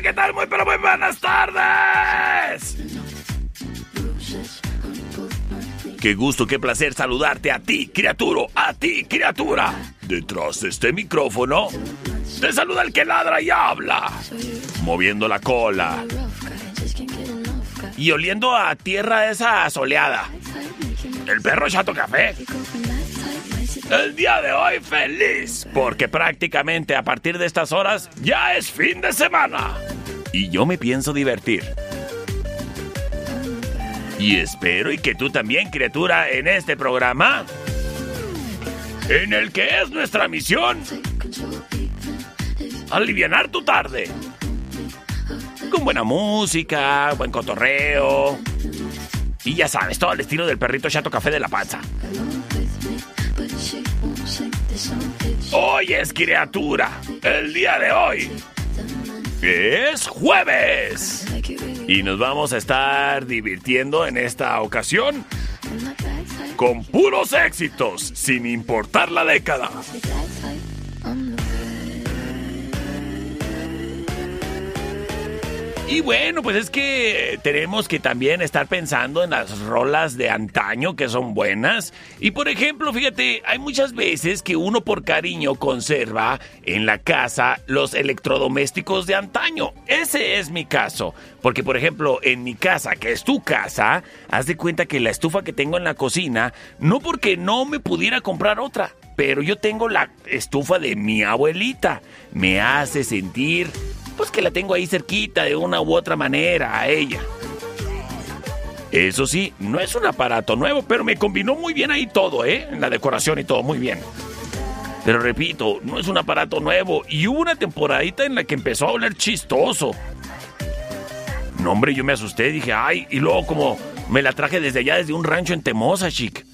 ¿Qué tal? Muy pero muy buenas tardes. Qué gusto, qué placer saludarte a ti, criatura, a ti, criatura. Detrás de este micrófono, te saluda el que ladra y habla, moviendo la cola y oliendo a tierra esa soleada. El perro chato café. El día de hoy feliz, porque prácticamente a partir de estas horas ya es fin de semana. Y yo me pienso divertir. Y espero y que tú también, criatura, en este programa, en el que es nuestra misión, alivianar tu tarde. Con buena música, buen cotorreo. Y ya sabes, todo el estilo del perrito chato café de la panza. Hoy es criatura, el día de hoy. Es jueves. Y nos vamos a estar divirtiendo en esta ocasión con puros éxitos, sin importar la década. Y bueno, pues es que tenemos que también estar pensando en las rolas de antaño que son buenas. Y por ejemplo, fíjate, hay muchas veces que uno por cariño conserva en la casa los electrodomésticos de antaño. Ese es mi caso. Porque por ejemplo, en mi casa, que es tu casa, haz de cuenta que la estufa que tengo en la cocina, no porque no me pudiera comprar otra, pero yo tengo la estufa de mi abuelita. Me hace sentir pues que la tengo ahí cerquita de una u otra manera a ella. Eso sí, no es un aparato nuevo, pero me combinó muy bien ahí todo, ¿eh? La decoración y todo, muy bien. Pero repito, no es un aparato nuevo y hubo una temporadita en la que empezó a oler chistoso. No, hombre, yo me asusté, dije, ay, y luego como me la traje desde allá, desde un rancho en Temosa, chic.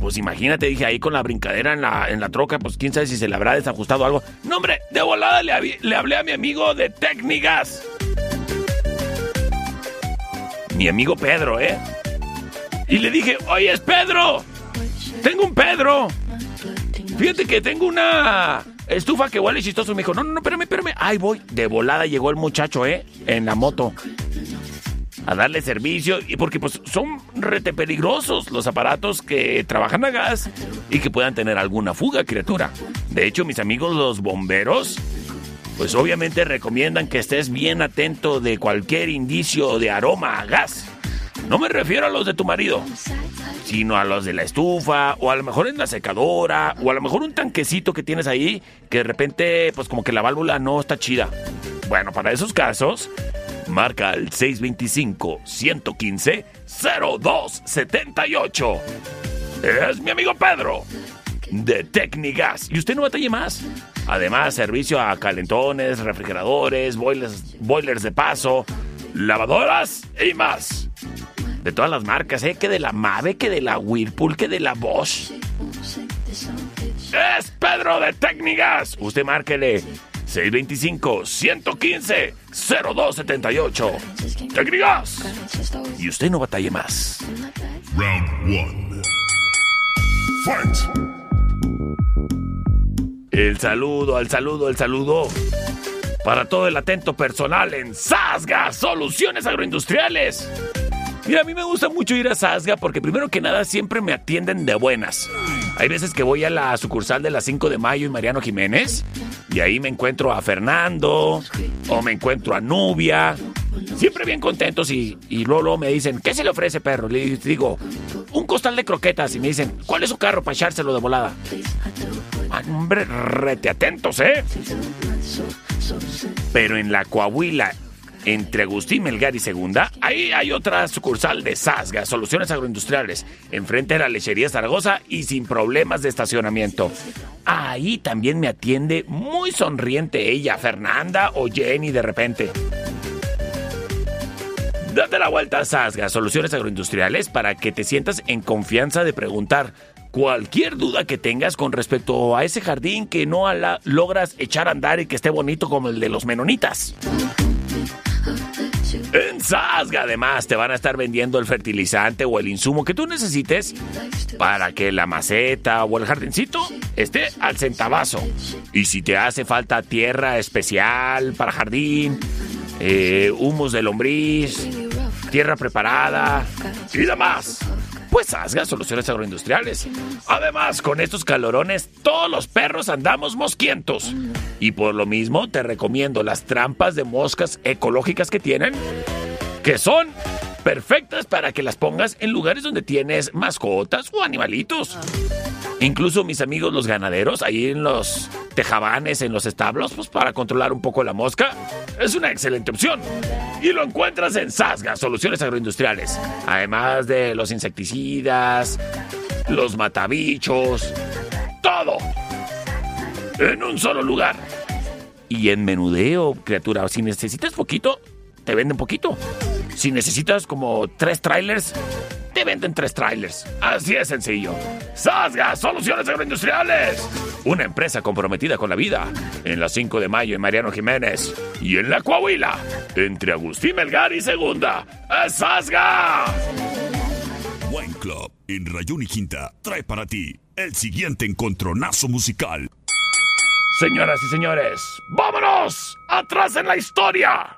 Pues imagínate, dije ahí con la brincadera en la, en la troca, pues quién sabe si se le habrá desajustado algo. No, hombre, de volada le, le hablé a mi amigo de técnicas. Mi amigo Pedro, ¿eh? Y le dije, oye, es Pedro. Tengo un Pedro. Fíjate que tengo una estufa que huele chistoso. Me dijo, no, no, no, espérame, espérame. Ay, voy. De volada llegó el muchacho, ¿eh? En la moto a darle servicio y porque pues son rete peligrosos los aparatos que trabajan a gas y que puedan tener alguna fuga, criatura. De hecho, mis amigos los bomberos pues obviamente recomiendan que estés bien atento de cualquier indicio de aroma a gas. No me refiero a los de tu marido, sino a los de la estufa, o a lo mejor en la secadora, o a lo mejor un tanquecito que tienes ahí, que de repente, pues como que la válvula no está chida. Bueno, para esos casos, Marca al 625-115-0278. Es mi amigo Pedro de Tecnigas. Y usted no batalle más. Además, servicio a calentones, refrigeradores, boilers, boilers de paso, lavadoras y más. De todas las marcas, ¿eh? Que de la Mave, que de la Whirlpool, que de la Bosch. Es Pedro de Técnicas. Usted márquele 625-115-0278. Técnicas. Y usted no batalle más. Round 1. Fight. El saludo, el saludo, el saludo. para todo el atento personal en Sasga Soluciones Agroindustriales. Mira, a mí me gusta mucho ir a Sasga porque primero que nada siempre me atienden de buenas. Hay veces que voy a la sucursal de la 5 de mayo y Mariano Jiménez y ahí me encuentro a Fernando o me encuentro a Nubia. Siempre bien contentos y, y luego, me dicen, ¿qué se le ofrece, perro? Le digo, un costal de croquetas y me dicen, ¿cuál es su carro para echárselo de volada? Ah, hombre, rete atentos, ¿eh? Pero en la Coahuila, entre Agustín Melgar y Segunda, ahí hay otra sucursal de Sasga, Soluciones Agroindustriales, enfrente de la lechería Zaragoza y sin problemas de estacionamiento. Ahí también me atiende muy sonriente ella, Fernanda o Jenny de repente. Date la vuelta a Sasga, Soluciones Agroindustriales, para que te sientas en confianza de preguntar cualquier duda que tengas con respecto a ese jardín que no logras echar a andar y que esté bonito como el de los menonitas. En Sasga además te van a estar vendiendo el fertilizante o el insumo que tú necesites para que la maceta o el jardincito esté al centavazo. Y si te hace falta tierra especial para jardín, eh, humus de lombriz, tierra preparada y demás. Pues Asga Soluciones Agroindustriales. Además, con estos calorones, todos los perros andamos mosquientos. Y por lo mismo, te recomiendo las trampas de moscas ecológicas que tienen, que son perfectas para que las pongas en lugares donde tienes mascotas o animalitos. Incluso mis amigos los ganaderos, ahí en los tejabanes, en los establos, pues para controlar un poco la mosca, es una excelente opción. Y lo encuentras en Sasga, Soluciones Agroindustriales. Además de los insecticidas, los matabichos, todo. En un solo lugar. Y en menudeo, criatura, si necesitas poquito, te venden poquito. Si necesitas como tres trailers, te venden tres trailers. Así es sencillo. Sasga Soluciones Agroindustriales. Una empresa comprometida con la vida. En la 5 de mayo en Mariano Jiménez. Y en la Coahuila. Entre Agustín Melgar y Segunda. ¡Es Sasga! Wine Club en Rayón y Quinta trae para ti el siguiente encontronazo musical. Señoras y señores, ¡vámonos! ¡Atrás en la historia!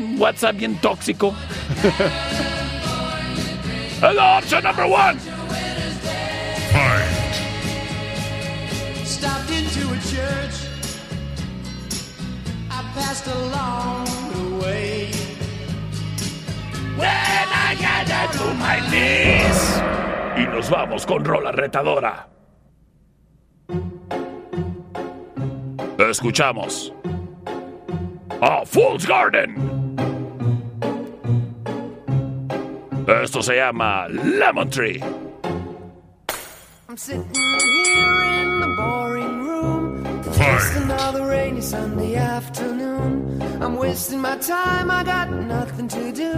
WhatsApp bien tóxico. Hello, option number one. Fight. Stopped into a church. I passed along the way. When I get to my knees. Y nos vamos con rola retadora. Escuchamos a Fool's Garden. Esto se llama Lemon Tree. I'm sitting here in the boring room. Just another rainy Sunday afternoon. I'm wasting my time, I got nothing to do.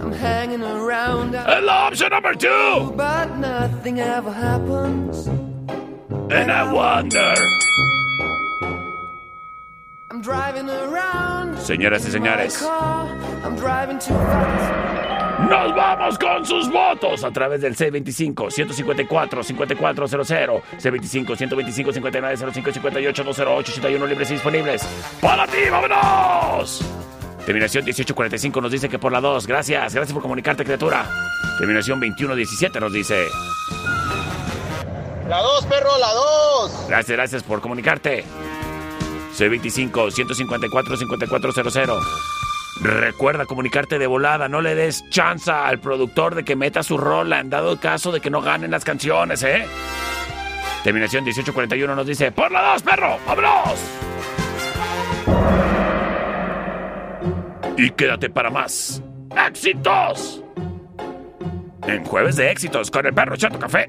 I'm hanging around. And option number two. But nothing ever happens. And I wonder. I'm driving around. Señoras y señores. I'm driving too fast. Nos vamos con sus votos a través del C25 154 5400 C25 125 59 05 58 208 81 libres y disponibles. ¡Para ti, vámonos! Terminación 1845 nos dice que por la 2. Gracias, gracias por comunicarte, criatura. Terminación 2117 nos dice. La 2, perro, la 2. Gracias, gracias por comunicarte. C25 154 5400 Recuerda comunicarte de volada, no le des chance al productor de que meta su rola en dado caso de que no ganen las canciones, ¿eh? Terminación 1841 nos dice, ¡Por la dos, perro! ¡Vámonos! Y quédate para más. ¡Éxitos! En Jueves de Éxitos con el perro Chato Café.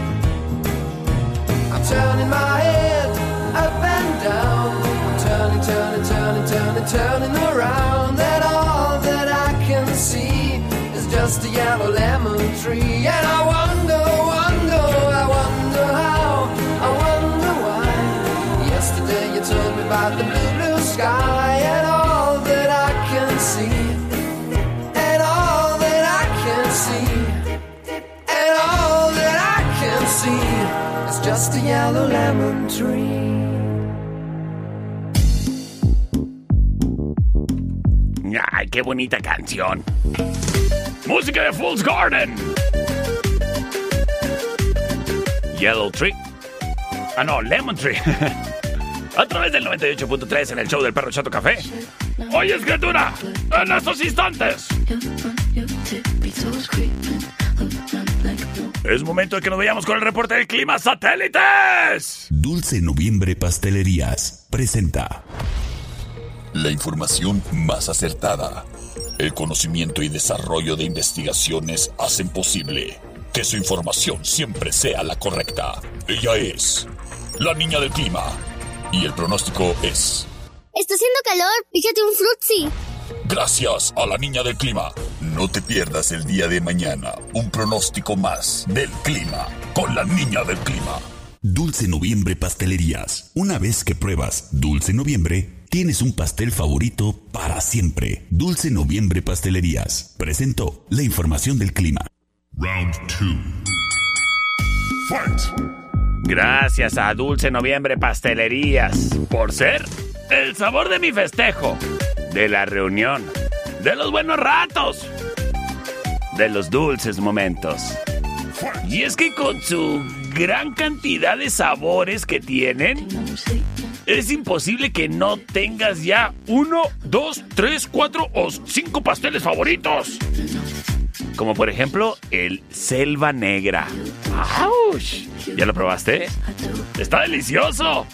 Turning my head up and down. I'm turning, turning, turning, turning, turning around, and all that I can see is just a yellow lemon tree. And a yellow lemon tree. Ay, qué bonita canción. Música de Fool's Garden. Yellow Tree. Ah, no, Lemon Tree. A través del 98.3 en el show del perro Chato Café. Oye, escritura, en estos instantes. Es momento de que nos vayamos con el reporte del clima satélites. Dulce Noviembre Pastelerías presenta La información más acertada. El conocimiento y desarrollo de investigaciones hacen posible que su información siempre sea la correcta. Ella es la niña del clima. Y el pronóstico es... Está haciendo calor, fíjate un frutzi. Gracias a la niña del clima. No te pierdas el día de mañana un pronóstico más del clima con la niña del clima. Dulce Noviembre Pastelerías. Una vez que pruebas Dulce Noviembre, tienes un pastel favorito para siempre. Dulce Noviembre Pastelerías. Presentó la información del clima. Round 2. Fight. Gracias a Dulce Noviembre Pastelerías por ser el sabor de mi festejo, de la reunión, de los buenos ratos, de los dulces momentos. Y es que con su gran cantidad de sabores que tienen, es imposible que no tengas ya uno, dos, tres, cuatro o cinco pasteles favoritos. Como por ejemplo el Selva Negra. ¡Auch! ¿Ya lo probaste? Está delicioso.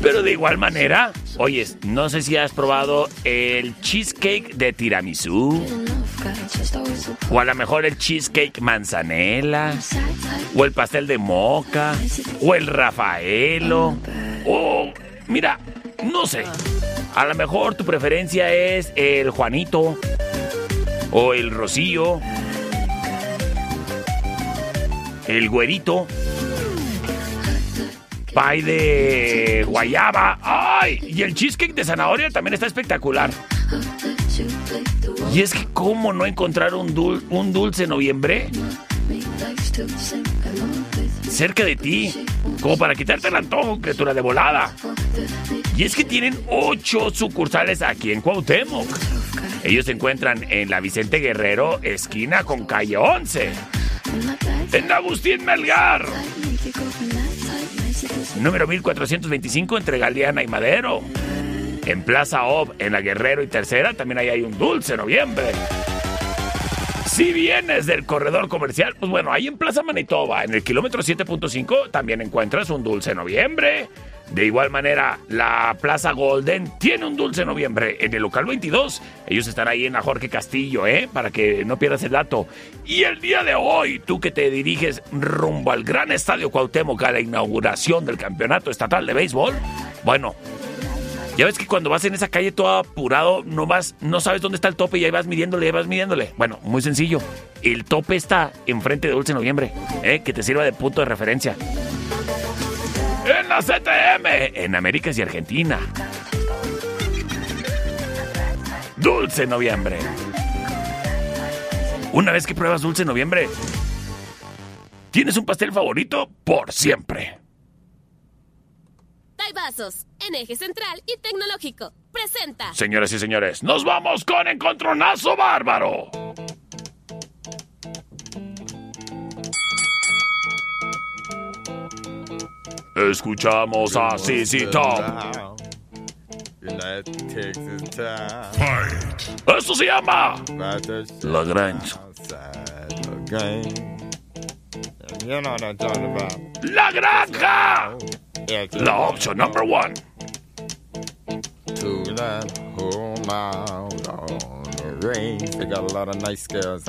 Pero de igual manera, oyes, no sé si has probado el cheesecake de tiramisú. O a lo mejor el cheesecake manzanela. O el pastel de moca. O el rafaelo. O, mira, no sé. A lo mejor tu preferencia es el Juanito. O el Rocío, el Güerito, pie de guayaba, ¡ay! Y el cheesecake de zanahoria también está espectacular. Y es que, ¿cómo no encontrar un, un dulce noviembre? cerca de ti, como para quitarte el antojo, criatura de volada. Y es que tienen ocho sucursales aquí en Cuauhtémoc. Ellos se encuentran en la Vicente Guerrero, esquina con calle 11. En Agustín Melgar. Número 1425 entre Galeana y Madero. En Plaza Ob, en la Guerrero y Tercera, también ahí hay un dulce noviembre. Si vienes del corredor comercial, pues bueno, ahí en Plaza Manitoba, en el kilómetro 7.5, también encuentras un dulce noviembre. De igual manera, la Plaza Golden tiene un dulce noviembre en el local 22. Ellos están ahí en la Jorge Castillo, ¿eh? Para que no pierdas el dato. Y el día de hoy, tú que te diriges rumbo al gran estadio Cuauhtémoc a la inauguración del campeonato estatal de béisbol, bueno, ya ves que cuando vas en esa calle todo apurado, no vas, no sabes dónde está el tope y ahí vas midiéndole, ahí vas midiéndole. Bueno, muy sencillo. El tope está enfrente de Dulce Noviembre, ¿eh? que te sirva de punto de referencia. En la CTM, en Américas y Argentina. Dulce Noviembre. Una vez que pruebas Dulce Noviembre, tienes un pastel favorito por siempre. Vasos, en eje central y tecnológico. Presenta. Señoras y señores, nos vamos con Encontronazo Bárbaro. Escuchamos a CC Top. Esto se llama La Granja. La Granja. La option number one. To that whole mile on the range. They got a lot of nice girls.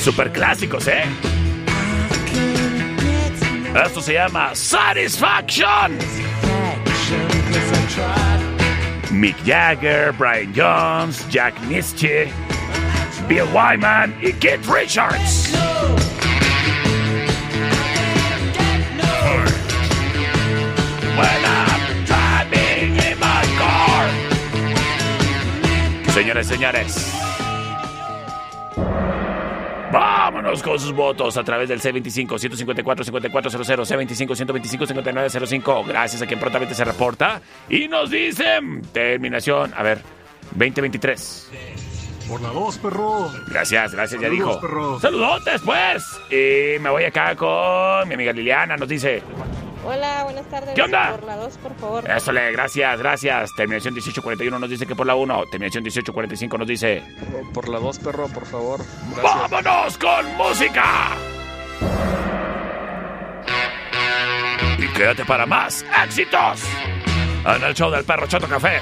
Super clásicos, ¿eh? Esto se llama Satisfaction. Mick Jagger, Brian Jones, Jack Nitzsche, Bill Wyman y Keith Richards. Señores, señores. Vámonos con sus votos a través del C25-154-5400, C25-125-5905. Gracias a quien prontamente se reporta. Y nos dicen, terminación, a ver, 2023. Por la 2, perro. Gracias, gracias, ya dijo. Perro. Saludotes, pues. Y me voy acá con mi amiga Liliana, nos dice. Hola, buenas tardes. ¿Qué onda? Por la 2, por favor. Eso le, gracias, gracias. Terminación 1841 nos dice que por la 1. Terminación 1845 nos dice. Por la 2, perro, por favor. Gracias. ¡Vámonos con música! Y quédate para más éxitos en el show del perro Chato Café.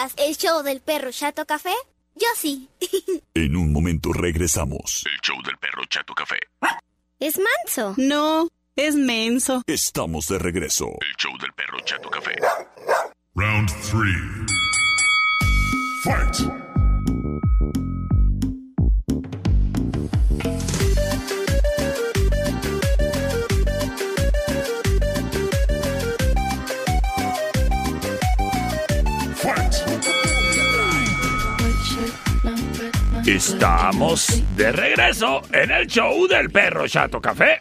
Escuchas el show del perro Chato Café? Yo sí. En un momento regresamos. El show del perro Chato Café. es manso. No, es menso. Estamos de regreso. El show del perro Chato Café. Round 3. Fight. Estamos de regreso en el show del perro Chato Café.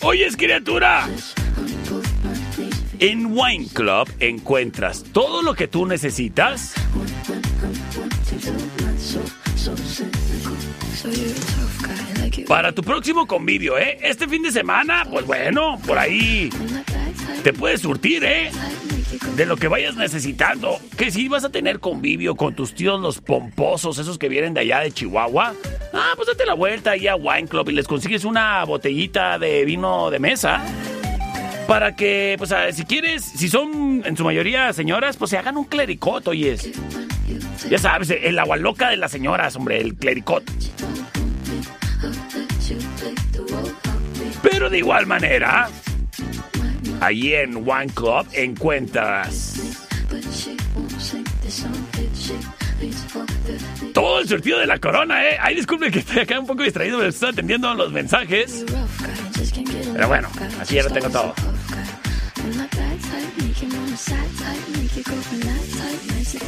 Oyes, criatura. En Wine Club encuentras todo lo que tú necesitas para tu próximo convivio, ¿eh? Este fin de semana, pues bueno, por ahí te puedes surtir, ¿eh? De lo que vayas necesitando. Que si vas a tener convivio con tus tíos los pomposos, esos que vienen de allá de Chihuahua. Ah, pues date la vuelta ahí a Wine Club y les consigues una botellita de vino de mesa. Para que, pues, a- si quieres, si son en su mayoría señoras, pues se hagan un clericot, oyes. Ya sabes, el agua loca de las señoras, hombre, el clericot. Pero de igual manera, ahí en One Club encuentras todo el surtido de la corona, ¿eh? Ay, disculpe que estoy acá un poco distraído, me estoy atendiendo los mensajes. Pero bueno, así ya lo tengo todo.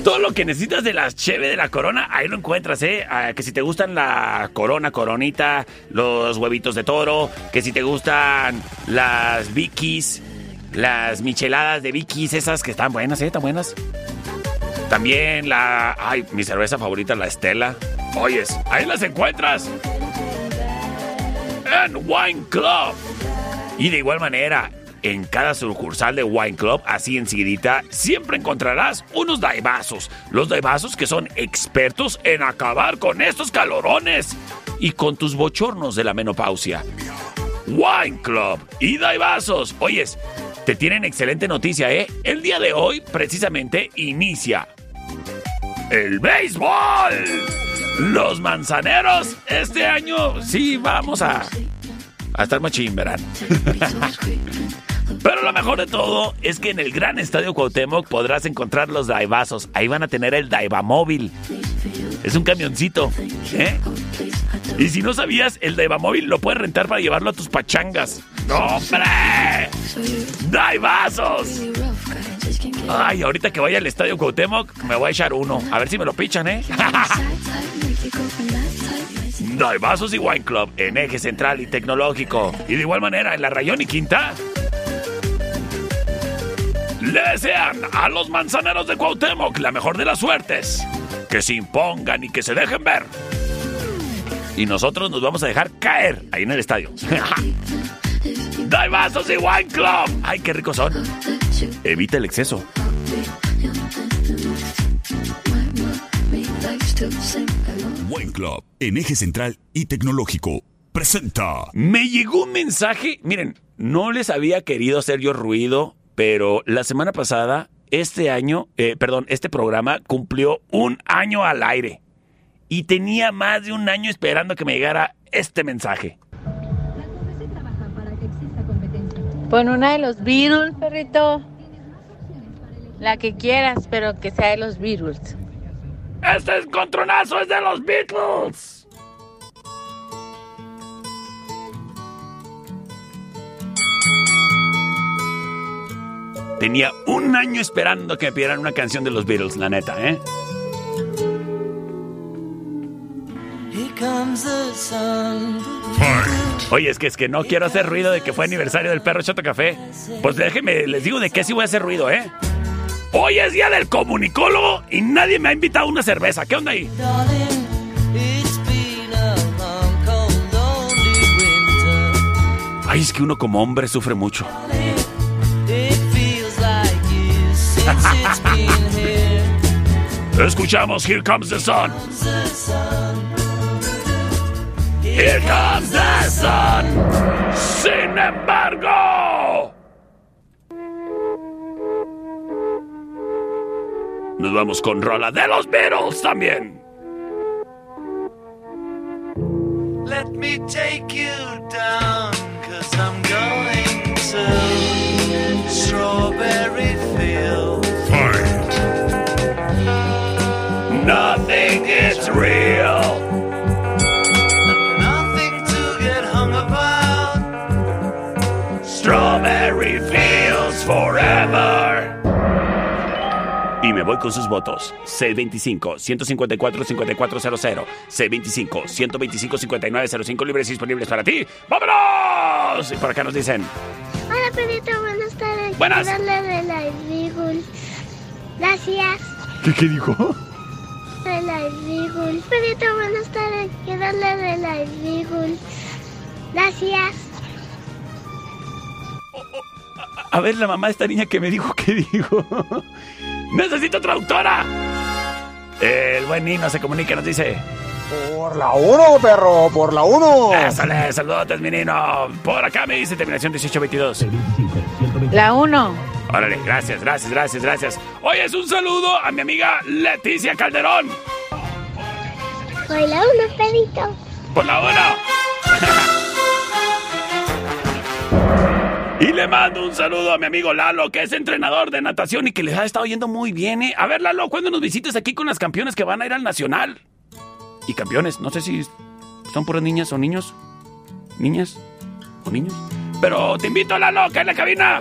Todo lo que necesitas de las cheve de la corona, ahí lo encuentras, ¿eh? Ah, que si te gustan la corona, coronita, los huevitos de toro, que si te gustan las Vickies, las micheladas de Vickies, esas que están buenas, ¿eh? Están buenas. También la... Ay, mi cerveza favorita, la Estela. Oyes, ahí las encuentras. En Wine Club. Y de igual manera, en cada sucursal de Wine Club, así enseguidita, siempre encontrarás unos daibazos. Los daibazos que son expertos en acabar con estos calorones y con tus bochornos de la menopausia. Wine Club y daibazos. Oyes, te tienen excelente noticia, ¿eh? El día de hoy, precisamente, inicia el béisbol. Los manzaneros, este año sí vamos a, a estar machín, verán. Pero lo mejor de todo es que en el gran estadio Cuauhtémoc podrás encontrar los daibazos. Ahí van a tener el Daibamóvil. Es un camioncito, ¿eh? Y si no sabías, el Daibamóvil lo puedes rentar para llevarlo a tus pachangas. ¡No, hombre! ¡Daibazos! Ay, ahorita que vaya al estadio Cuauhtémoc, me voy a echar uno. A ver si me lo pichan, ¿eh? Daibazos y Wine Club en eje central y tecnológico. Y de igual manera en la Rayón y Quinta. Le desean a los manzaneros de Cuauhtémoc la mejor de las suertes. Que se impongan y que se dejen ver. Y nosotros nos vamos a dejar caer ahí en el estadio. Daibazos y Wine Club. Ay, qué ricos son. Evita el exceso. Wine Club, en eje central y tecnológico, presenta. Me llegó un mensaje. Miren, no les había querido hacer yo ruido, pero la semana pasada este año, eh, perdón, este programa cumplió un año al aire. Y tenía más de un año esperando que me llegara este mensaje. Pon una de los Beatles, perrito. La que quieras, pero que sea de los Beatles. ¡Este encontronazo es de los Beatles! Tenía un año esperando que me pidieran una canción de los Beatles, la neta, ¿eh? Oye, es que es que no quiero hacer ruido de que fue aniversario del perro Chato Café. Pues déjenme, les digo de qué sí voy a hacer ruido, ¿eh? Hoy es día del comunicólogo y nadie me ha invitado a una cerveza. ¿Qué onda ahí? Ay, es que uno como hombre sufre mucho. Escuchamos Here Comes the Sun. Here comes the sun. Sin embargo. Nos vamos con rola de los Beatles también. Let me take you down, cause I'm going to Strawberry Field. Nothing is real. Nothing to get hung about. Strawberry Fields Forever. Y me voy con sus votos. C25-154-5400. C25-125-5905 libres y disponibles para ti. ¡Vámonos! Y por acá nos dicen... Hola, perrito, buenas tardes. Buenas. De la Beagle. Gracias. ¿Qué, qué dijo? De la Beagle. Perrito, buenas tardes. Quiero darle de la Beagle. Gracias. A ver, la mamá de esta niña que me dijo, ¿qué dijo? ¡Necesito traductora! El buen Nino se comunica y nos dice... Por la 1, perro, por la 1. Ésale, saludos, mi Nino. Por acá me dice terminación 1822. La 1. Órale, gracias, gracias, gracias, gracias. Hoy es un saludo a mi amiga Leticia Calderón. Soy la uno, perrito. Por la 1. Y le mando un saludo a mi amigo Lalo, que es entrenador de natación y que les ha estado yendo muy bien. ¿eh? A ver, Lalo, ¿cuándo nos visites aquí con las campeones que van a ir al Nacional? Y campeones, no sé si son puras niñas o niños. ¿Niñas o niños? Pero te invito, Lalo, que en la cabina.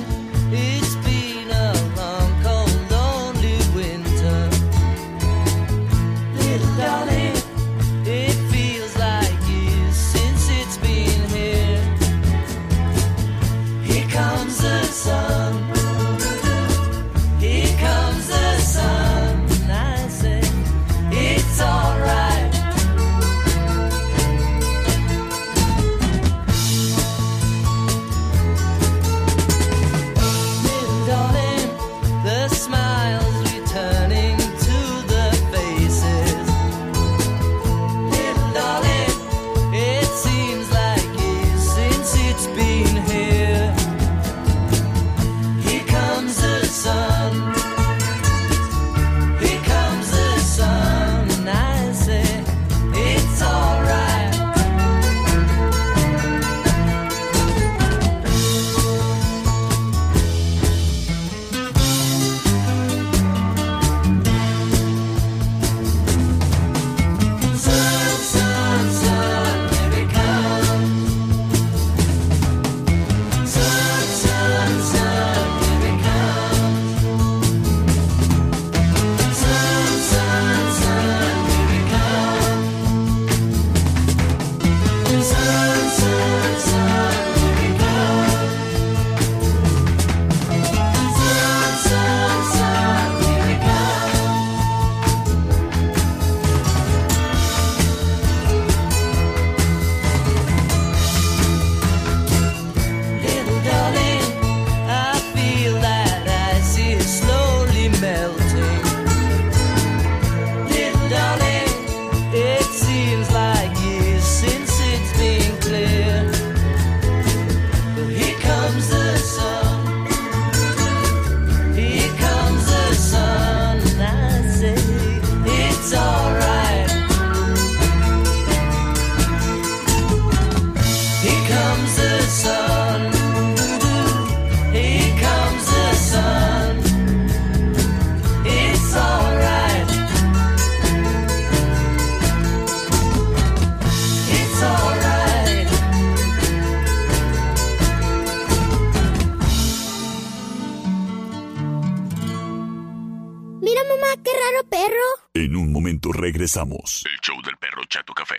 regresamos. El show del perro Chato Café.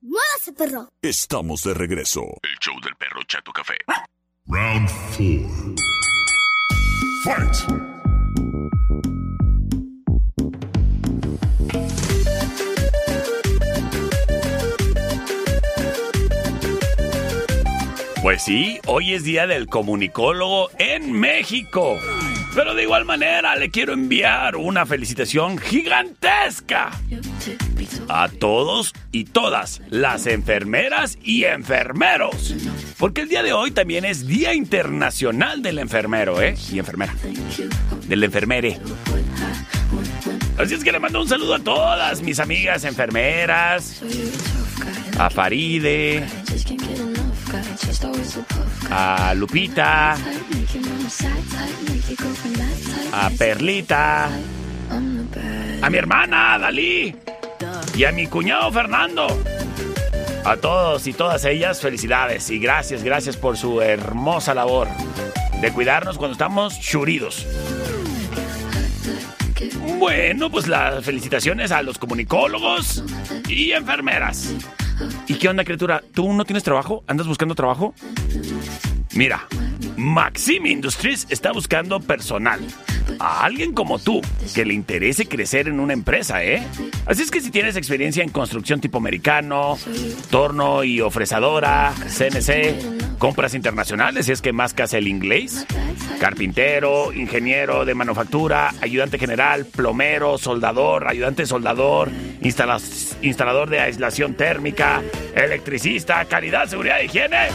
¡Muévase, perro! Estamos de regreso. El show del perro Chato Café. Round 4. Fight. Pues sí, hoy es día del comunicólogo en México. Pero de igual manera le quiero enviar una felicitación gigantesca a todos y todas las enfermeras y enfermeros. Porque el día de hoy también es Día Internacional del Enfermero, ¿eh? Y enfermera. Del enfermere. Así es que le mando un saludo a todas mis amigas enfermeras. A Faride. A Lupita. A Perlita. A mi hermana, Dalí. Y a mi cuñado Fernando. A todos y todas ellas, felicidades y gracias, gracias por su hermosa labor de cuidarnos cuando estamos churidos. Bueno, pues las felicitaciones a los comunicólogos y enfermeras. ¿Y qué onda, criatura? ¿Tú no tienes trabajo? ¿Andas buscando trabajo? Mira, Maxim Industries está buscando personal. A alguien como tú, que le interese crecer en una empresa, ¿eh? Así es que si tienes experiencia en construcción tipo americano, torno y ofrecedora, CNC, compras internacionales, si es que mascas el inglés, carpintero, ingeniero de manufactura, ayudante general, plomero, soldador, ayudante soldador, instala- instalador de aislación térmica, electricista, calidad, seguridad, higiene.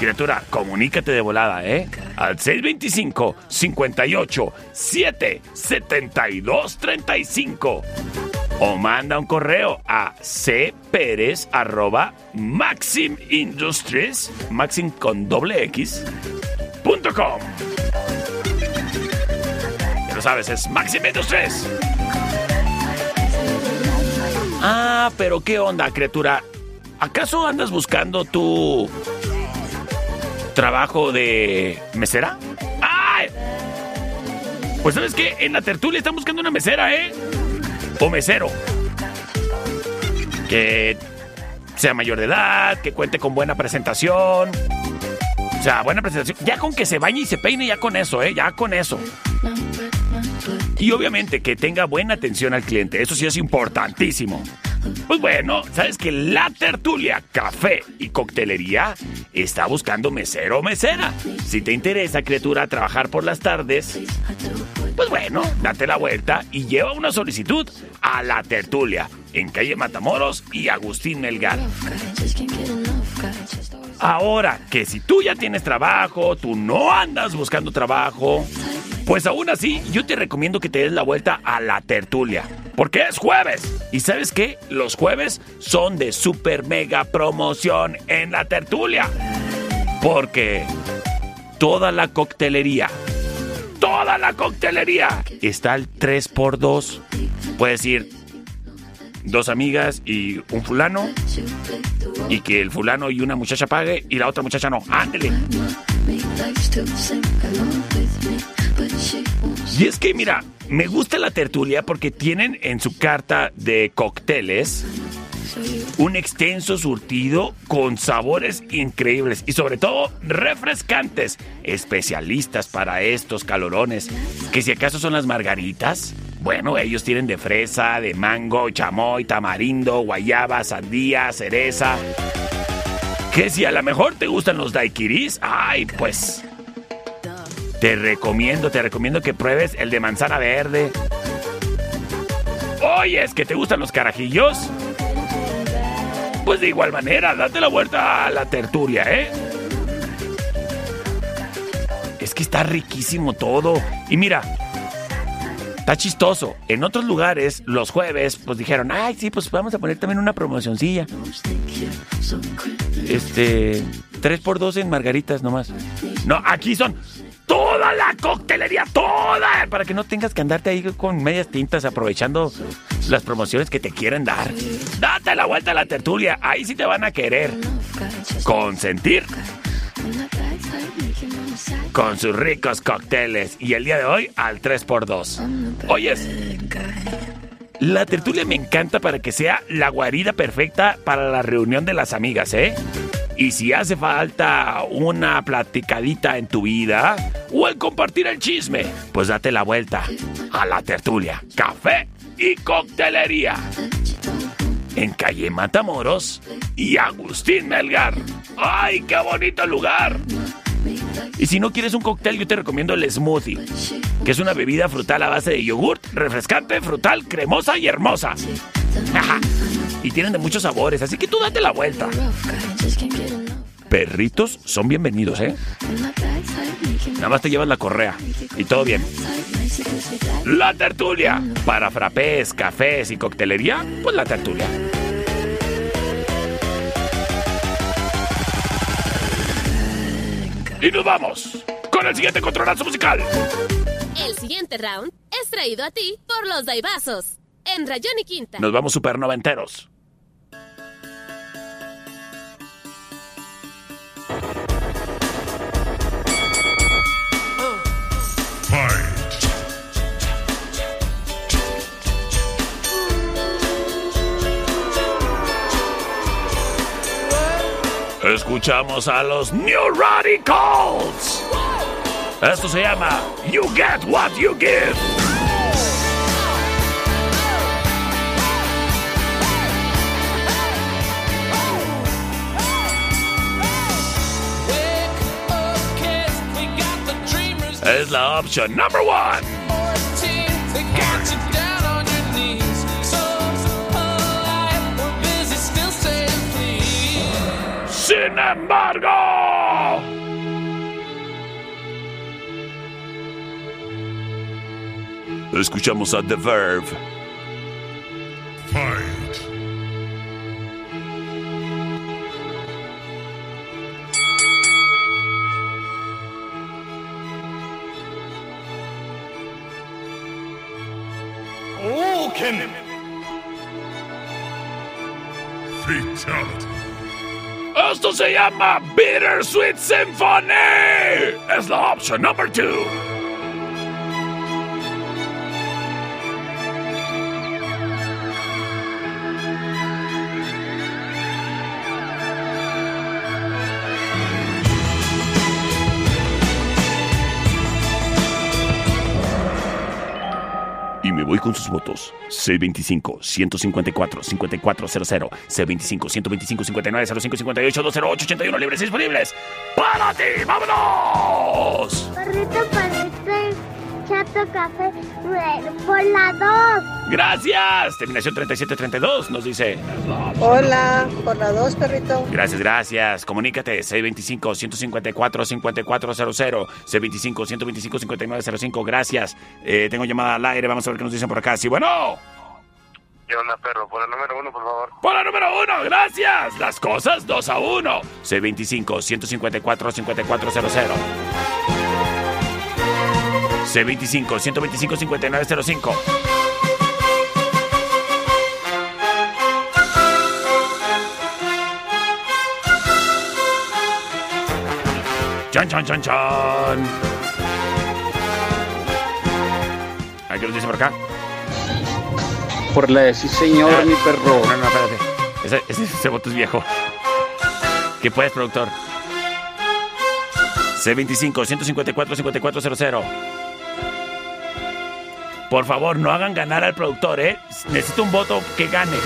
Criatura, comunícate de volada, ¿eh? Al 625 58 7 72 35 o manda un correo a cpérez arroba Maxim Industries, Maxim con doble X, punto. Ya lo sabes, es Maxim Industries. Ah, pero qué onda, criatura. ¿Acaso andas buscando tu trabajo de mesera? ¡Ay! Pues sabes qué, en la tertulia están buscando una mesera, ¿eh? O mesero. Que sea mayor de edad, que cuente con buena presentación. O sea, buena presentación. Ya con que se bañe y se peine, ya con eso, ¿eh? Ya con eso. Y obviamente que tenga buena atención al cliente. Eso sí es importantísimo. Pues bueno, sabes que la tertulia, café y coctelería está buscando mesero o mesera. Si te interesa, criatura, trabajar por las tardes, pues bueno, date la vuelta y lleva una solicitud a la tertulia en calle Matamoros y Agustín Melgar. Ahora, que si tú ya tienes trabajo, tú no andas buscando trabajo, pues aún así yo te recomiendo que te des la vuelta a la tertulia. Porque es jueves. ¿Y sabes qué? Los jueves son de super mega promoción en la tertulia. Porque toda la coctelería, toda la coctelería está al 3x2. Puedes ir dos amigas y un fulano. Y que el fulano y una muchacha pague y la otra muchacha no. Ándele. Y es que, mira, me gusta la tertulia porque tienen en su carta de cócteles un extenso surtido con sabores increíbles y sobre todo refrescantes, especialistas para estos calorones. Que si acaso son las margaritas, bueno, ellos tienen de fresa, de mango, chamoy, tamarindo, guayaba, sandía, cereza. Que si a lo mejor te gustan los daiquiris, ay, pues te recomiendo, te recomiendo que pruebes el de manzana verde. Oye, ¿es que te gustan los carajillos? Pues de igual manera, date la vuelta a la tertulia, ¿eh? Es que está riquísimo todo. Y mira, está chistoso. En otros lugares, los jueves, pues dijeron, ay, sí, pues vamos a poner también una promocioncilla. Este, 3 por 2 en margaritas nomás. No, aquí son toda la coctelería, toda, para que no tengas que andarte ahí con medias tintas aprovechando las promociones que te quieren dar. Date la vuelta a la tertulia, ahí sí te van a querer consentir con sus ricos cócteles y el día de hoy al 3x2. Oyes, La tertulia me encanta para que sea la guarida perfecta para la reunión de las amigas, ¿eh? Y si hace falta una platicadita en tu vida o el compartir el chisme, pues date la vuelta a la tertulia, café y coctelería. En calle Matamoros y Agustín Melgar. ¡Ay, qué bonito lugar! Y si no quieres un cóctel, yo te recomiendo el smoothie, que es una bebida frutal a base de yogurt, refrescante, frutal, cremosa y hermosa. y tienen de muchos sabores, así que tú date la vuelta. Perritos son bienvenidos, ¿eh? Nada más te llevas la correa y todo bien. La tertulia. Para frappés, cafés y coctelería, pues la tertulia. Y nos vamos con el siguiente controlazo musical. El siguiente round es traído a ti por los Daibazos. En Rayón y Quinta. Nos vamos super noventeros. Escuchamos a los New Radicals. Esto se llama You Get What You Give. Es la opción number one. Sin embargo, escuchamos a The Verve. Esto se llama Bittersweet Symphony. Es la opción número 2. Voy con sus votos. C25-154-5400, C25-125-5905-58-208-81 libres disponibles. ¡Para ti! ¡Vámonos! Perrito, perrito, chato, café, por la dos. ¡Gracias! Terminación 3732 nos dice. Hola, por la dos, perrito. Gracias, gracias. Comunícate. C25-154-5400, C25-125-5905. Gracias. Eh, tengo llamada al aire. Vamos a ver qué nos dicen por acá. Sí, bueno. ¿Qué onda, perro? Por el número uno, por favor. Por la número uno, gracias. Las cosas 2 a 1. C25-154-5400. C25-125-5905. Chan, chan, chan, chan. ¿A qué nos dice por acá? Por la de sí, señor, Eh, mi perro. No, no, espérate. Ese, ese, ese voto es viejo. ¿Qué puedes, productor? C25-154-5400. Por favor, no hagan ganar al productor, ¿eh? Necesito un voto que gane.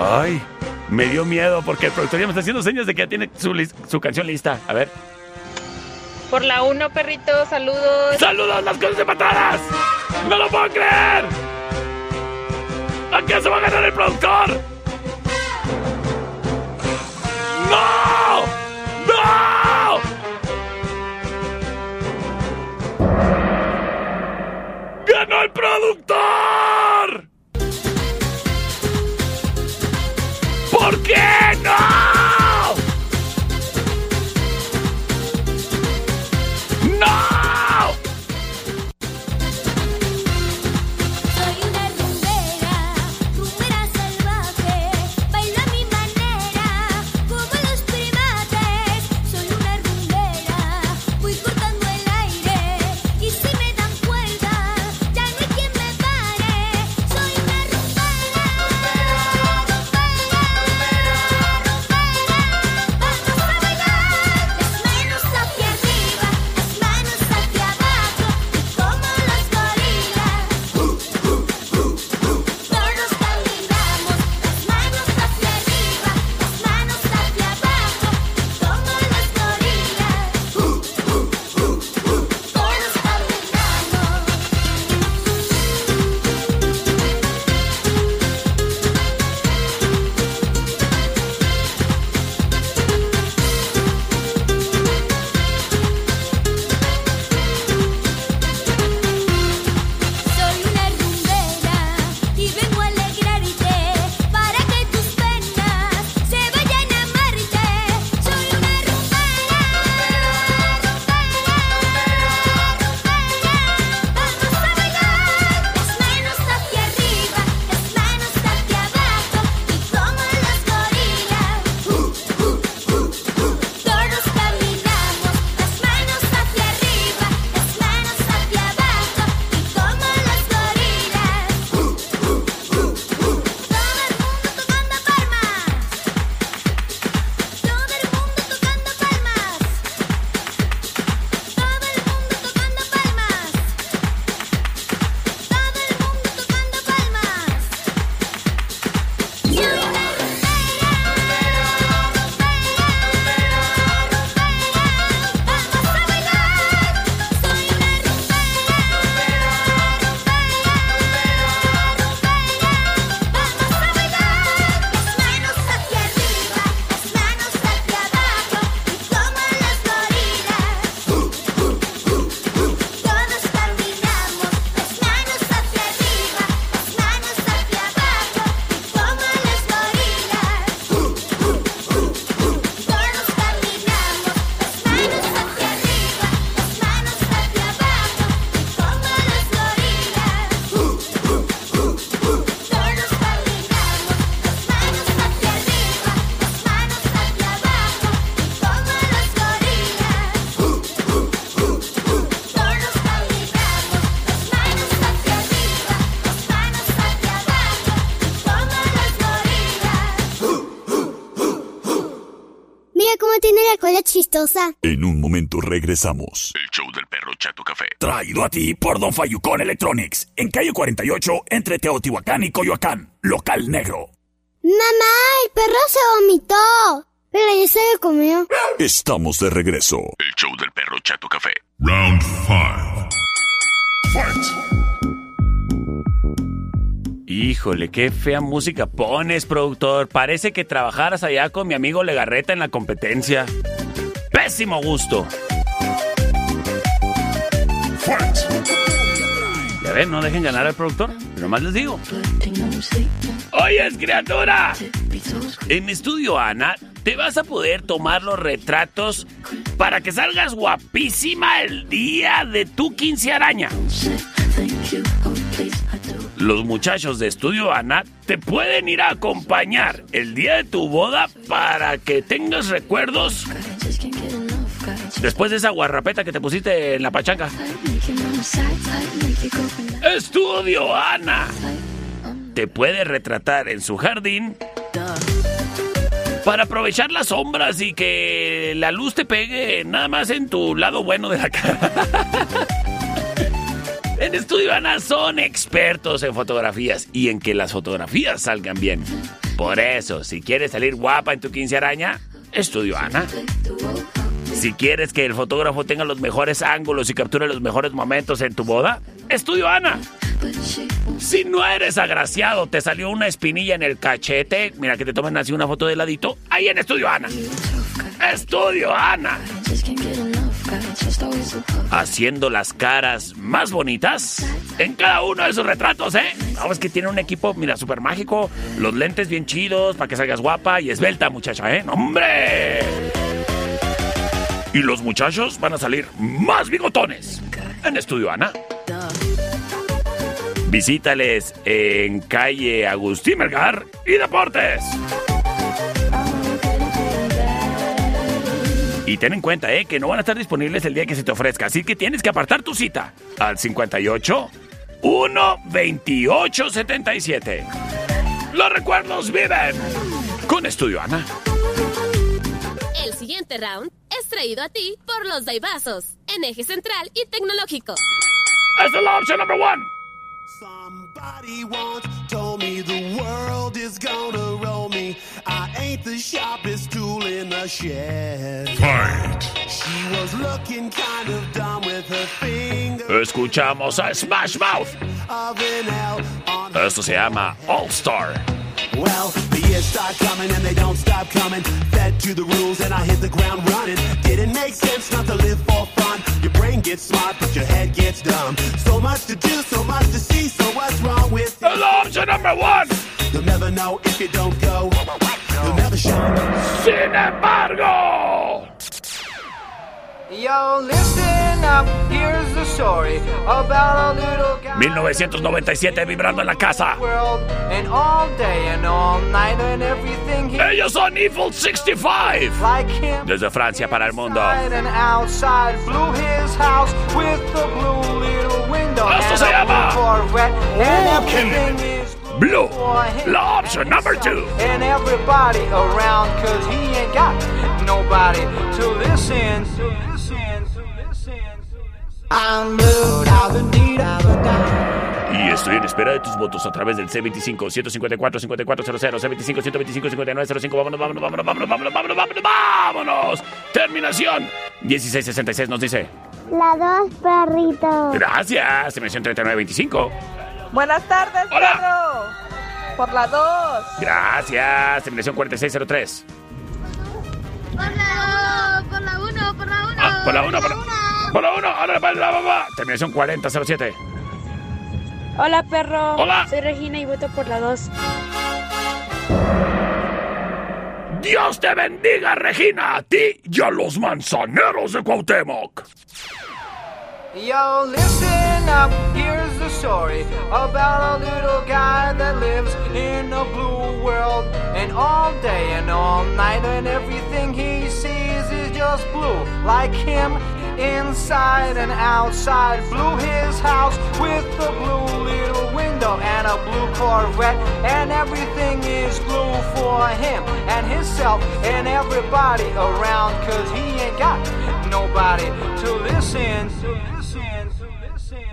Ay, me dio miedo porque el productor ya me está haciendo señas de que ya tiene su, su canción lista. A ver. Por la uno, perrito, saludos. ¡Saludos, las cosas empatadas! ¡No lo puedo creer! ¿A qué se va a ganar el productor? ¡No! ¡No! ¡Ganó el productor! ¿Por qué chistosa. En un momento regresamos. El show del perro Chato Café. Traído a ti por Don Fayucón Electronics. En calle 48, entre Teotihuacán y Coyoacán. Local negro. Mamá, el perro se vomitó. Pero ya se lo comió. Estamos de regreso. El show del perro Chato Café. Round 5. Fight. Híjole, qué fea música pones, productor. Parece que trabajaras allá con mi amigo Legarreta en la competencia. Pésimo gusto. Ya ven, no dejen ganar al productor. Nomás les digo. Oyes, criatura. En Estudio Ana te vas a poder tomar los retratos para que salgas guapísima el día de tu quince araña. Los muchachos de Estudio Ana te pueden ir a acompañar el día de tu boda para que tengas recuerdos después de esa guarrapeta que te pusiste en la pachanga. Estudio Ana te puede retratar en su jardín para aprovechar las sombras y que la luz te pegue nada más en tu lado bueno de la cara. En Estudio Ana son expertos en fotografías y en que las fotografías salgan bien. Por eso, si quieres salir guapa en tu quince araña, Estudio Ana. Si quieres que el fotógrafo tenga los mejores ángulos y capture los mejores momentos en tu boda, Estudio Ana. Si no eres agraciado, te salió una espinilla en el cachete, mira que te tomen así una foto de ladito, ahí en Estudio Ana. Estudio Ana. Haciendo las caras más bonitas en cada uno de sus retratos, ¿eh? Es que tiene un equipo, mira, súper mágico, los lentes bien chidos para que salgas guapa y esbelta, muchacha, ¿eh? ¡Hombre! Y los muchachos van a salir más bigotones en Estudio Ana. Visítales en calle Agustín Melgar y Deportes. Y ten en cuenta, eh, que no van a estar disponibles el día que se te ofrezca, así que tienes que apartar tu cita al 58 1 28 77. Los recuerdos viven con Estudio Ana. El siguiente round es traído a ti por los Daibazos, en eje central y tecnológico. Esa es la opción number one. Somebody once told me the world is gonna roll me. I ain't the sharpest tool in the shed. Fight. She was looking kind of dumb with her finger Escuchamos a Smash Mouth. of an L on Esto se llama All Star. Well, the years start coming and they don't stop coming. Fed to the rules and I hit the ground running. Didn't make sense not to live for fun. Your brain gets smart, but your head gets dumb. So much to do, so much to see. So what's wrong with Es la opción number one. You'll never know if you don't go. You'll never show. Sin embargo. 1997 vibrando en la casa. world and all day and all night and everything he Ellos son Evil 65. like him Desde Francia para el mundo. Esto se llama blue Corvette and everything is Blue. La opción number two. and everybody around cause he ain't got nobody to listen to Y estoy en espera de tus votos a través del C25-154-5400, C25-125-5905. Vámonos, vámonos, vámonos, vámonos, vámonos, vámonos, vámonos, vámonos. Terminación 1666 nos dice. La dos, perrito. Gracias. Terminación 3925. Buenas tardes, Hola. perro. Por la 2. Gracias. Terminación 4603. Por la, por la uno, por la uno. Ah, por la 1, por la 1. Por la 1. Ahora para la mamá. Terminación 4007. Hola, perro. Hola. Soy Regina y voto por la 2. Dios te bendiga, Regina, a ti y a los manzaneros de Cuauhtémoc. Yo, listen up, here's the story about a little guy that lives in a blue world. And all day and all night, and everything he sees is blue. Like him, inside and outside, blew his house with the blue little window and a blue Corvette, and everything is blue for him and himself and everybody around, cause he ain't got nobody to listen. To listen, to listen.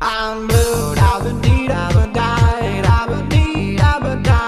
I'm blue, da ba dee da ba die, da ba dee da ba die,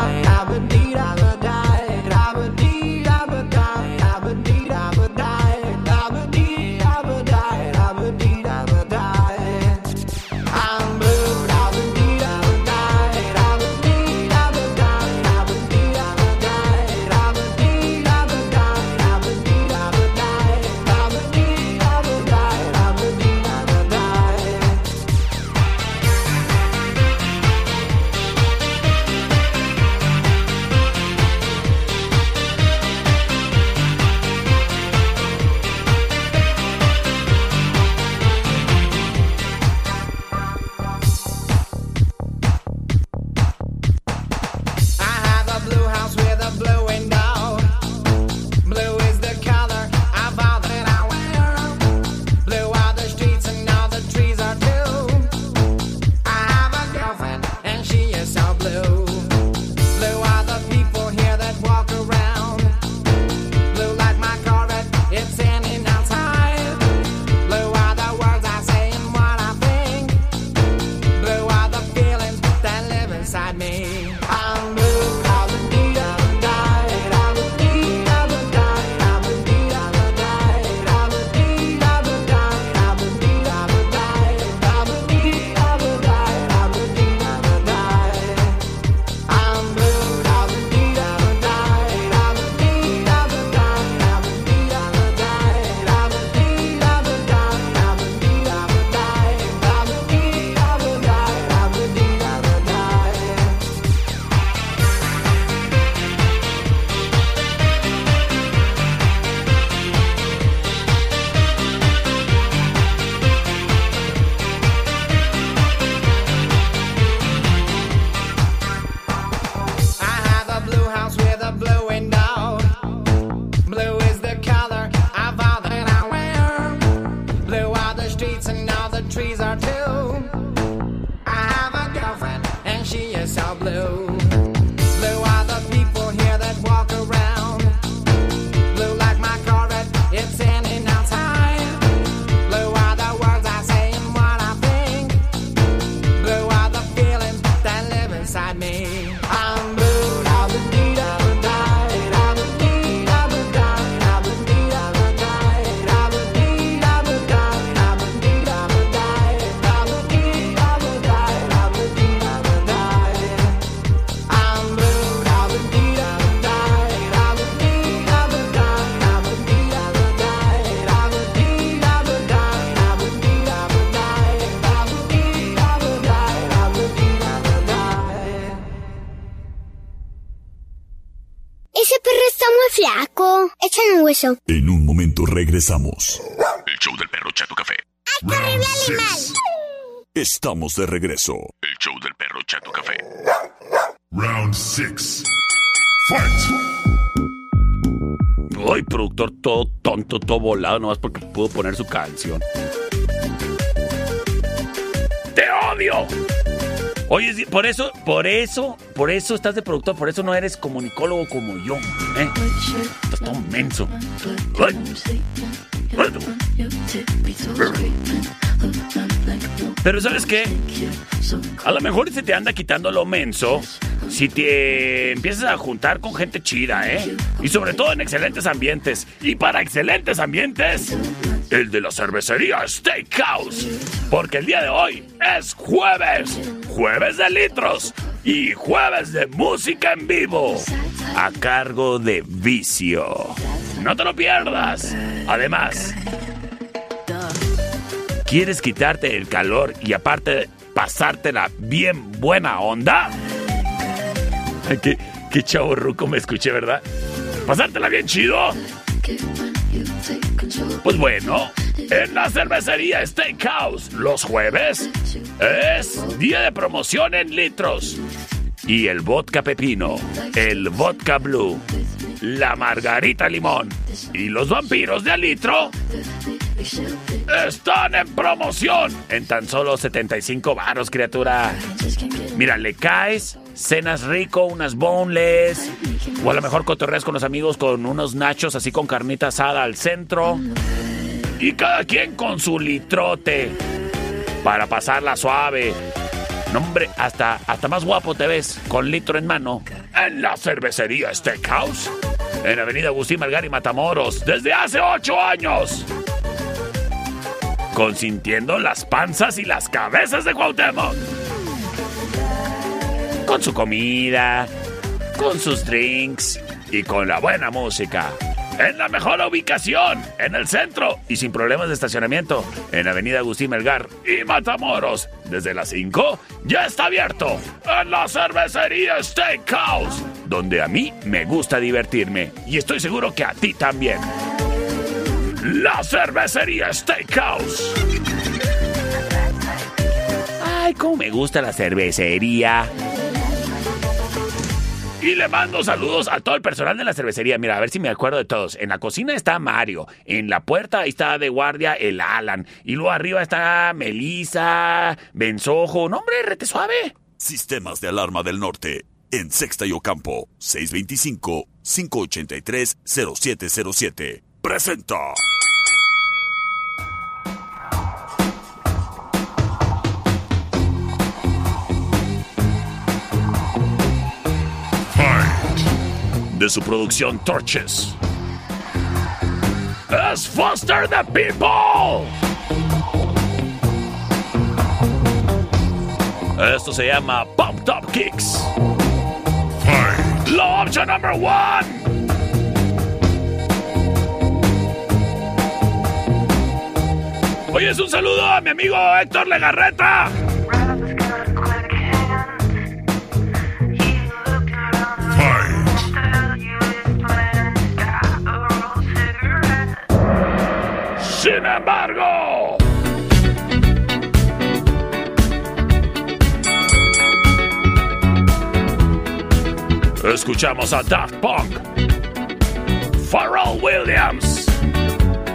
En un momento regresamos. El show del perro Chato Café. ¡Terrible animal! Estamos de regreso. El show del perro Chato Café. Round six. Fight. Ay, productor todo tonto, todo volado, nomás porque pudo poner su canción. ¡Te odio! Oye, por eso, por eso, por eso estás de productor, por eso no eres comunicólogo como yo, ¿eh? Estás todo menso. Pero ¿sabes qué? A lo mejor se te anda quitando lo menso si te empiezas a juntar con gente chida, ¿eh? Y sobre todo en excelentes ambientes. Y para excelentes ambientes, el de la cervecería Steakhouse. Porque el día de hoy es jueves. Jueves de litros. Y jueves de música en vivo. A cargo de Vicio. No te lo pierdas. Además, ¿quieres quitarte el calor y aparte pasártela bien buena onda? Qué, qué chavo ruco me escuché, ¿verdad? ¿Pasártela bien chido? Pues bueno, en la cervecería Steakhouse los jueves es día de promoción en litros. Y el vodka pepino, el vodka blue, la margarita limón y los vampiros de al litro están en promoción en tan solo 75 varos, criatura. Mira, le caes, cenas rico, unas boneless, o a lo mejor cotorreas con los amigos con unos nachos así con carnita asada al centro. Y cada quien con su litrote para pasarla suave. No, hombre, hasta, hasta más guapo te ves con litro en mano en la cervecería Steakhouse en Avenida Agustín Malgar y Matamoros desde hace ocho años. Consintiendo las panzas y las cabezas de Cuauhtémoc. Con su comida, con sus drinks y con la buena música. En la mejor ubicación, en el centro y sin problemas de estacionamiento, en Avenida Agustín Melgar y Matamoros. Desde las 5 ya está abierto en la cervecería Steakhouse, donde a mí me gusta divertirme y estoy seguro que a ti también. La cervecería Steakhouse. Ay, cómo me gusta la cervecería. Y le mando saludos a todo el personal de la cervecería. Mira, a ver si me acuerdo de todos. En la cocina está Mario. En la puerta ahí está de guardia el Alan. Y luego arriba está Melissa, Benzojo. No, hombre, rete suave. Sistemas de alarma del norte. En Sexta y Ocampo. 625-583-0707. Presenta. De su producción Torches. Es Foster the People. Esto se llama Pump Top Kicks. La option number one. Oye, es un saludo a mi amigo Héctor Legarreta. Sin embargo, escuchamos a Daft Punk, Pharrell Williams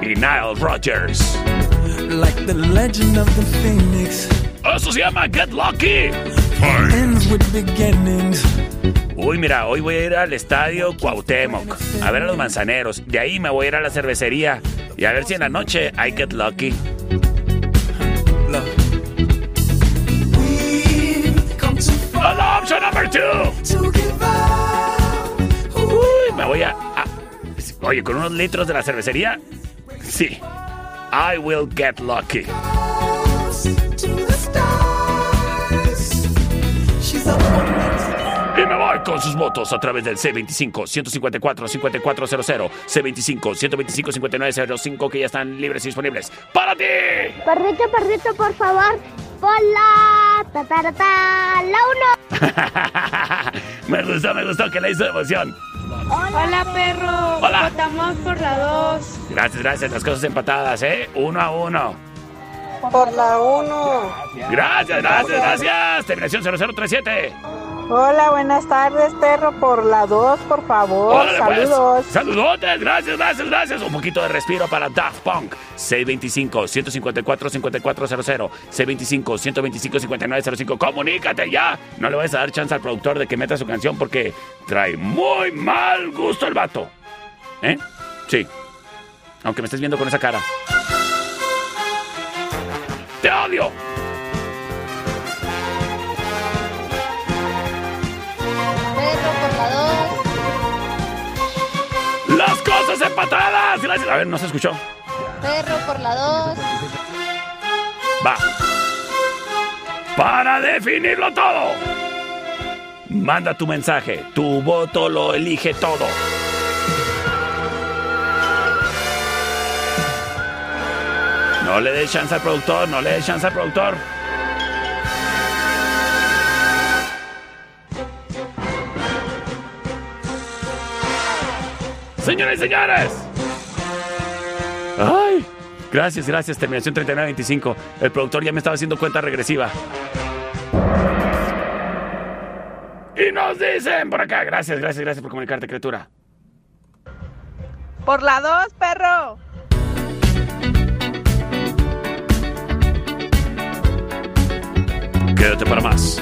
y Nile Rodgers. Like the legend of the phoenix. Eso se llama Get Lucky. Ends with beginnings. Uy, mira, hoy voy a ir al estadio Cuauhtémoc a ver a los manzaneros. De ahí me voy a ir a la cervecería y a ver si en la noche I get lucky. A la option number two. Uy, me voy a, a- Oye, con unos litros de la cervecería. Sí. I will get lucky. Con sus motos a través del C25-154-5400, C25-125-5905 que ya están libres y disponibles. ¡Para ti! Perrito, perrito, por favor. Hola, ta, ta, ta, ta, la uno. me gustó, me gustó que le hizo emoción. Hola, perro. Hola. Votamos por la 2. Gracias, gracias. Las cosas empatadas, ¿eh? Uno a uno. Por la 1. Gracias, gracias, gracias. Terminación 0037. Hola, buenas tardes, perro. Por la 2, por favor. Órale, pues. Saludos. Saludotes, gracias, gracias, gracias. Un poquito de respiro para Daft Punk. C25-154-5400. C25-125-5905. Comunícate ya. No le vayas a dar chance al productor de que meta su canción porque trae muy mal gusto el vato. ¿Eh? Sí. Aunque me estés viendo con esa cara. ¡Te odio! Perro, por la 2. ¡Las cosas empatadas! Gracias. A ver, no se escuchó. Perro, por la 2. Va. Para definirlo todo. Manda tu mensaje. Tu voto lo elige todo. No le des chance al productor, no le des chance al productor. Señoras y señores. Ay, gracias, gracias. Terminación 3925. El productor ya me estaba haciendo cuenta regresiva. Y nos dicen por acá. Gracias, gracias, gracias por comunicarte, criatura. Por la 2, perro. Quédate para más.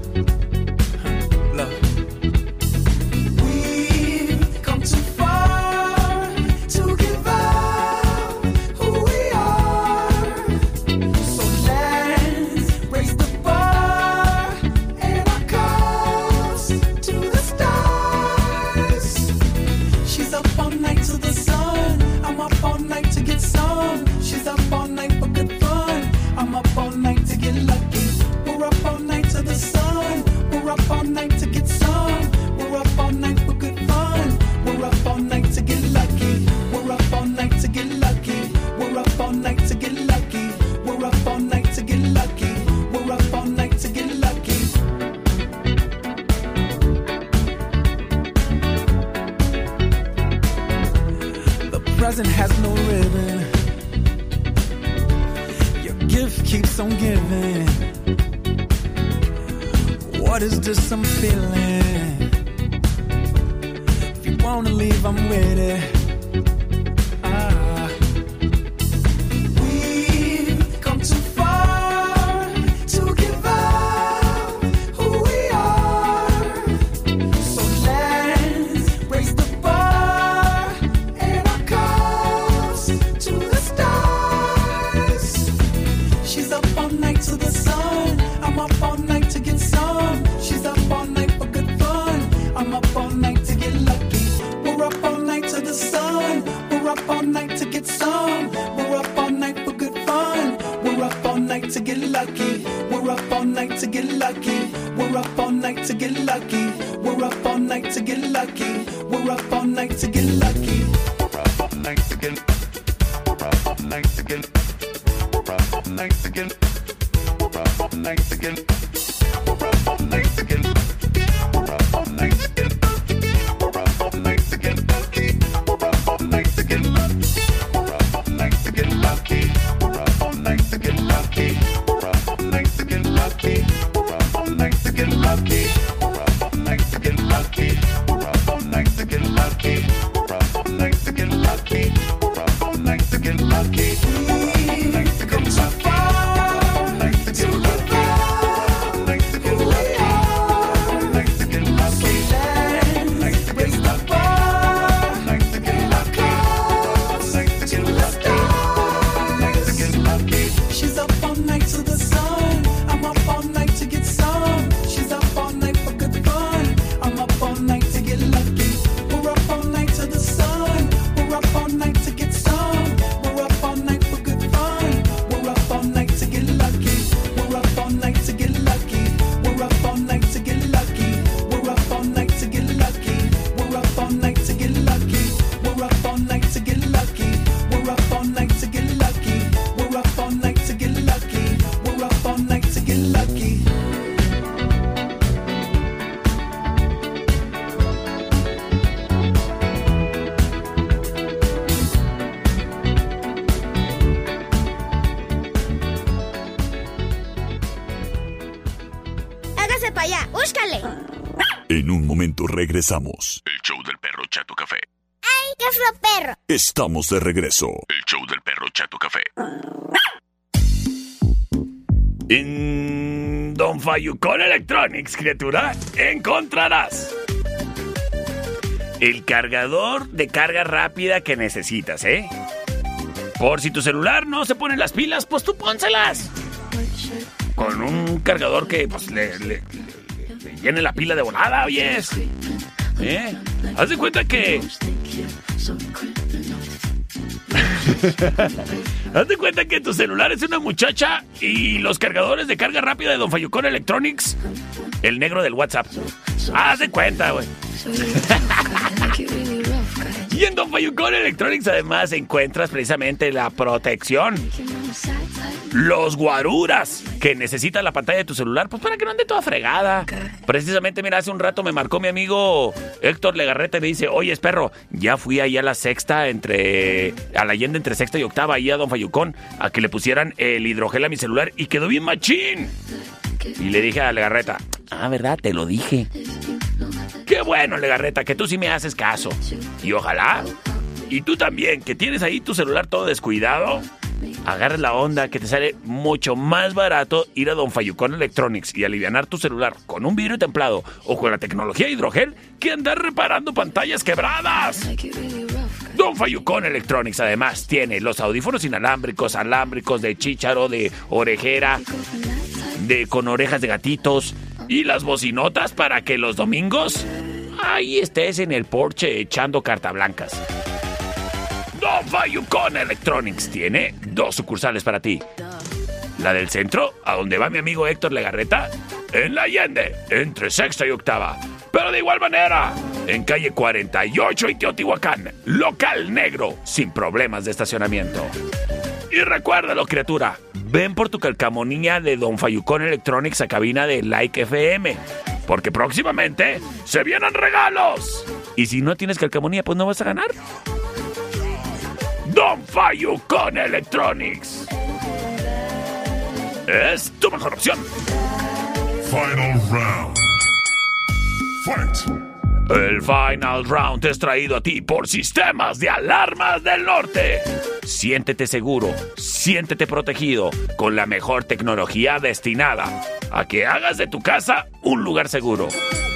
to get lucky. regresamos. El show del perro Chato Café. ¡Ay, qué es! Estamos de regreso. El show del perro Chato Café. En Don Fayucón Electronics, criatura, encontrarás el cargador de carga rápida que necesitas, ¿eh? Por si tu celular no se pone las pilas, pues tú pónselas. Con un cargador que pues, le llene la pila de volada, oye. ¿Eh? Haz de cuenta que. Haz de cuenta que tu celular es una muchacha y los cargadores de carga rápida de Don Fayucón Electronics, el negro del WhatsApp. Haz de cuenta, güey. y en Don Fayucón Electronics además encuentras precisamente la protección los guaruras, que necesitas la pantalla de tu celular, pues para que no ande toda fregada. Precisamente, mira, hace un rato me marcó mi amigo Héctor Legarreta y me dice, oye, perro, ya fui ahí a la sexta, entre, a la Allende entre sexta y octava, ahí a Don Fayucón, a que le pusieran el hidrogel a mi celular y quedó bien machín. Y le dije a Legarreta, ah, ¿verdad? Te lo dije. Qué bueno, Legarreta, que tú sí me haces caso. Y ojalá, y tú también, que tienes ahí tu celular todo descuidado, agarres la onda que te sale mucho más barato ir a Don Fayucón Electronics y alivianar tu celular con un vidrio templado o con la tecnología hidrogel que andar reparando pantallas quebradas. Don Fayucón Electronics además tiene los audífonos inalámbricos, alámbricos de chícharo, de orejera, de con orejas de gatitos y las bocinotas para que los domingos ahí estés en el porche echando cartablancas. Don Fayucón Electronics tiene dos sucursales para ti. La del centro, a donde va mi amigo Héctor Legarreta, en la Allende, entre sexta y octava. Pero de igual manera, en calle 48 y Teotihuacán, local negro, sin problemas de estacionamiento. Y recuérdalo, criatura, ven por tu calcamonía de Don Fayucón Electronics a cabina de Like FM. Porque próximamente se vienen regalos. Y si no tienes calcamonía, pues no vas a ganar. Don Fayucón Electronics. Es tu mejor opción. Final round. Fight. El Final Round es traído a ti por Sistemas de Alarmas del Norte. Siéntete seguro, siéntete protegido con la mejor tecnología destinada a que hagas de tu casa un lugar seguro,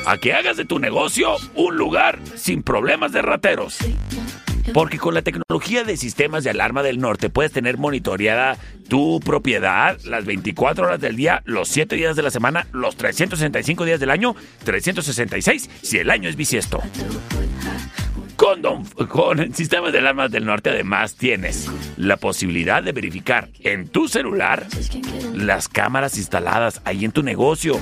a que hagas de tu negocio un lugar sin problemas de rateros. Porque con la tecnología de sistemas de alarma del norte puedes tener monitoreada tu propiedad las 24 horas del día, los 7 días de la semana, los 365 días del año, 366 si el año es bisiesto. Con, Don- sistemas de alarmas del norte además tienes la posibilidad de verificar en tu celular las cámaras instaladas ahí en tu negocio.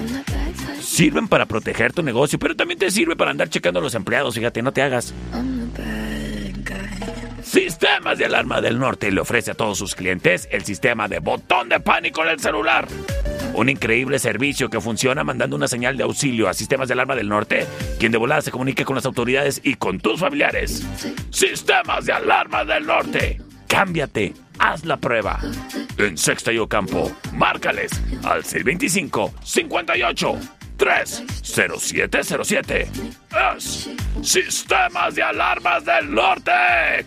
Sirven para proteger tu negocio, pero también te sirve para andar checando a los empleados, fíjate, no te hagas. Sistemas de Alarma del Norte le ofrece a todos sus clientes el sistema de botón de pánico en el celular. Un increíble servicio que funciona mandando una señal de auxilio a Sistemas de Alarma del Norte, quien de volada se comunique con las autoridades y con tus familiares. Sistemas de Alarma del Norte. Cámbiate, haz la prueba. En Sexta y Ocampo, márcales al 625 58 30707. Es Sistemas de Alarmas del Norte,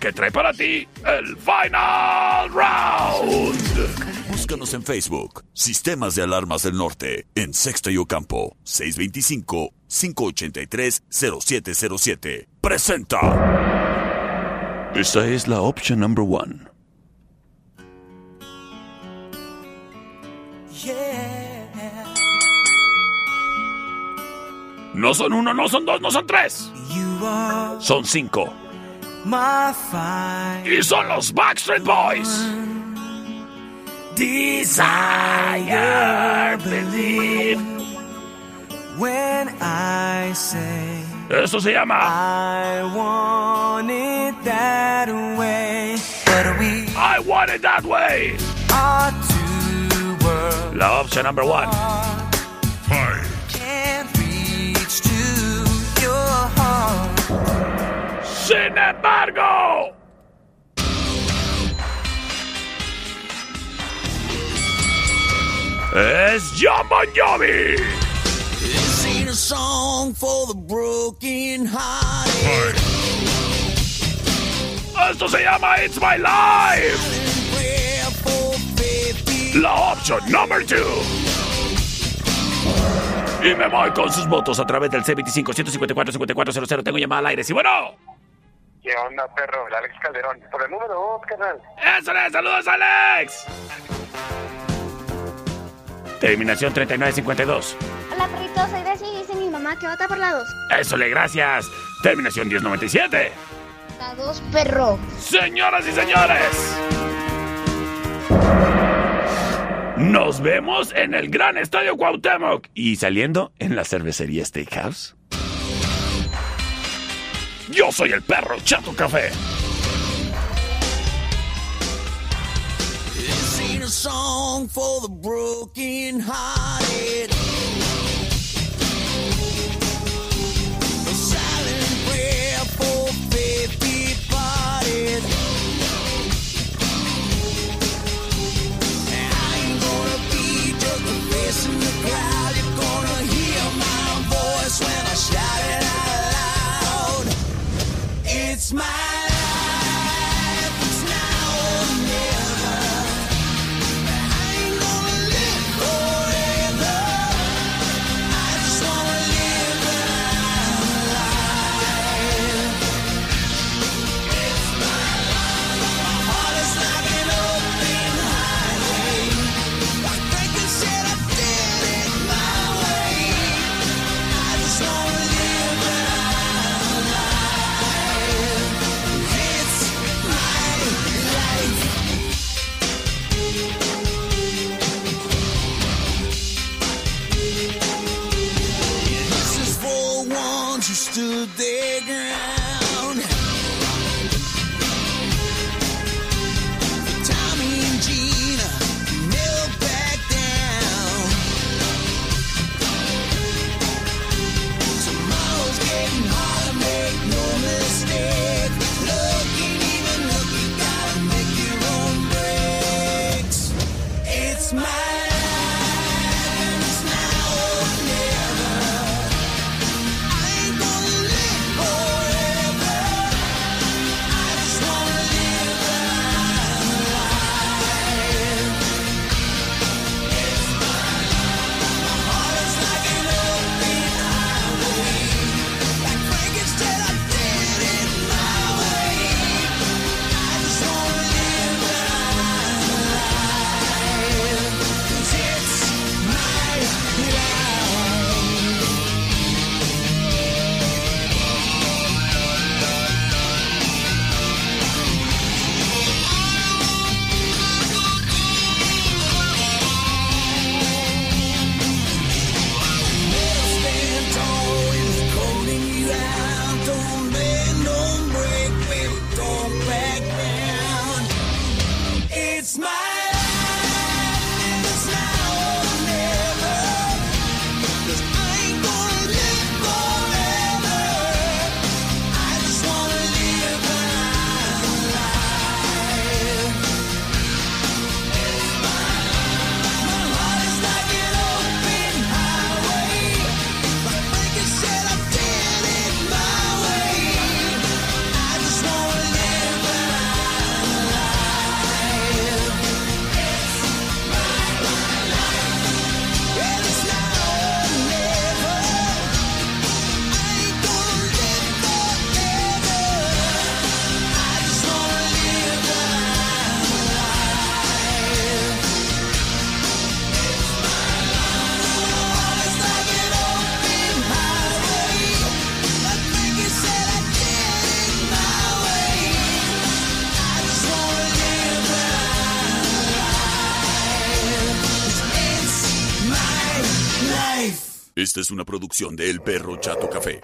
que trae para ti el Final Round. Búscanos en Facebook, Sistemas de Alarmas del Norte, en Sexta y Ocampo, 625-583-0707. Presenta. Esta es la opción number one. No son uno, no son dos, no son tres. Son cinco. Y son los Backstreet Boys. Desire, believe. When I say Eso se llama I want it that way, but we I Want It That Way. La opción number one. to your heart. Sin embargo. Es Jovi. This ain't a song for the broken hearted. Esto se llama It's My Life. La opción number two. Y me voy con sus votos a través del C25-154-5400. Tengo llamada al aire. Sí, bueno. ¿Qué onda, perro? El Alex Calderón. Por el número 2, carnal. ¡Eso le! ¡Saludos, Alex! Terminación 3952. Hola, perrito, soy y dice mi mamá que vota por la 2. Eso le, gracias. Terminación 1097. La 2, perro. Señoras y señores. Nos vemos en el gran estadio Cuauhtémoc y saliendo en la cervecería Steakhouse. Yo soy el perro Chato Café. It's my es una producción de El Perro Chato Café.